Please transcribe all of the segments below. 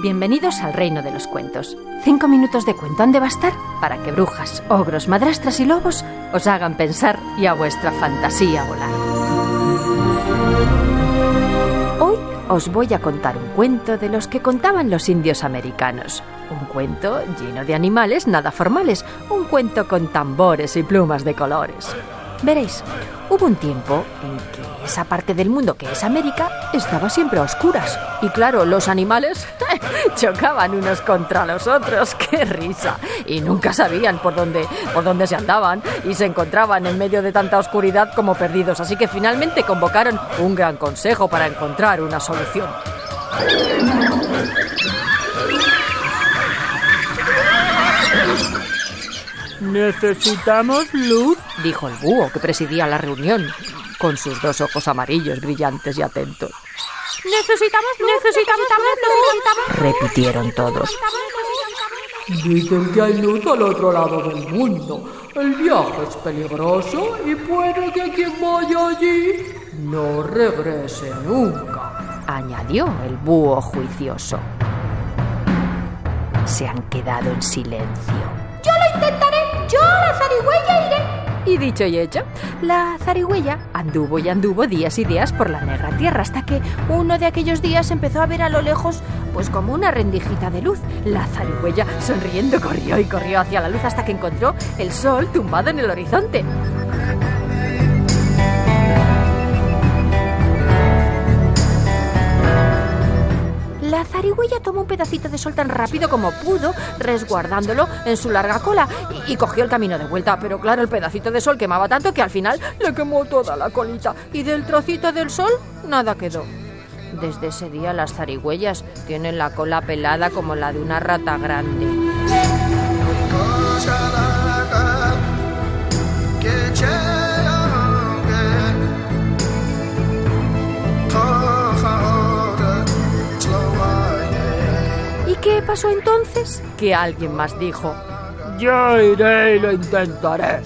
Bienvenidos al reino de los cuentos. Cinco minutos de cuento han de bastar para que brujas, ogros, madrastras y lobos os hagan pensar y a vuestra fantasía volar. Hoy os voy a contar un cuento de los que contaban los indios americanos. Un cuento lleno de animales nada formales, un cuento con tambores y plumas de colores. Veréis, hubo un tiempo en que esa parte del mundo que es América estaba siempre a oscuras. Y claro, los animales chocaban unos contra los otros. ¡Qué risa! Y nunca sabían por dónde, por dónde se andaban y se encontraban en medio de tanta oscuridad como perdidos. Así que finalmente convocaron un gran consejo para encontrar una solución. Necesitamos luz, dijo el búho que presidía la reunión, con sus dos ojos amarillos brillantes y atentos. Necesitamos luz, necesitamos, luz, repitieron todos. Dicen que hay luz al otro lado del mundo. El viaje es peligroso y puede que quien vaya allí no regrese nunca, añadió el búho juicioso. Se han quedado en silencio. Yo lo intentaré, yo la zarigüeya iré. Y dicho y hecho, la zarigüeya anduvo y anduvo días y días por la negra tierra hasta que uno de aquellos días empezó a ver a lo lejos pues como una rendijita de luz. La zarigüeya sonriendo corrió y corrió hacia la luz hasta que encontró el sol tumbado en el horizonte. La zarigüeya tomó un pedacito de sol tan rápido como pudo, resguardándolo en su larga cola, y, cogió el camino de vuelta. Pero claro, el pedacito de sol quemaba tanto que al final le quemó toda la colita. Y del trocito del sol, nada quedó. Desde ese día las zarigüeyas tienen la cola pelada como la de una rata grande. Pasó entonces? Que alguien más dijo. Yo iré y lo intentaré.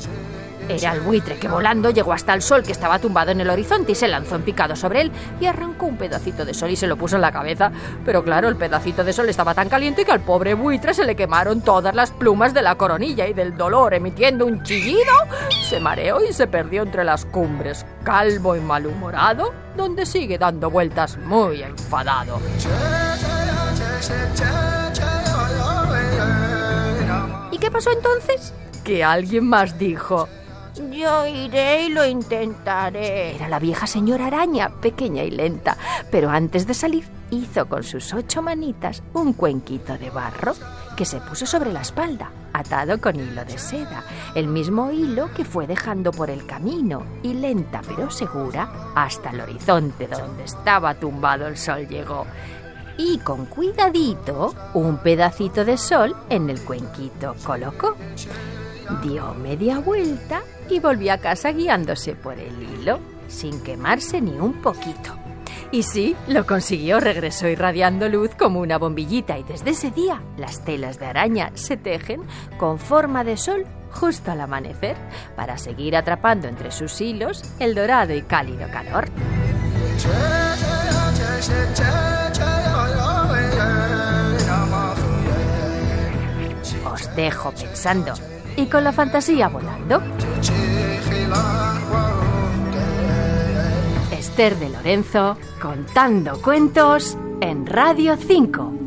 Era el buitre que volando llegó hasta el sol que estaba tumbado en el horizonte y se lanzó en picado sobre él y arrancó un pedacito de sol y se lo puso en la cabeza. Pero claro, el pedacito de sol estaba tan caliente que al pobre buitre se le quemaron todas las plumas de la coronilla y del dolor, emitiendo un chillido, se mareó y se perdió entre las cumbres, calvo y malhumorado, donde sigue dando vueltas muy enfadado. ¿Y qué pasó entonces? Que alguien más dijo. Yo iré y lo intentaré. Era la vieja señora araña, pequeña y lenta, pero antes de salir hizo con sus ocho manitas un cuenquito de barro que se puso sobre la espalda, atado con hilo de seda, el mismo hilo que fue dejando por el camino, y lenta pero segura, hasta el horizonte donde estaba tumbado el sol llegó y con cuidadito un pedacito de sol en el cuenquito colocó. Dio media vuelta y volvió a casa guiándose por el hilo, sin quemarse ni un poquito. Y sí, lo consiguió, regresó irradiando luz como una bombillita y desde ese día las telas de araña se tejen con forma de sol justo al amanecer para seguir atrapando entre sus hilos el dorado y cálido calor. Dejo pensando y con la fantasía volando. Esther de Lorenzo contando cuentos en Radio 5.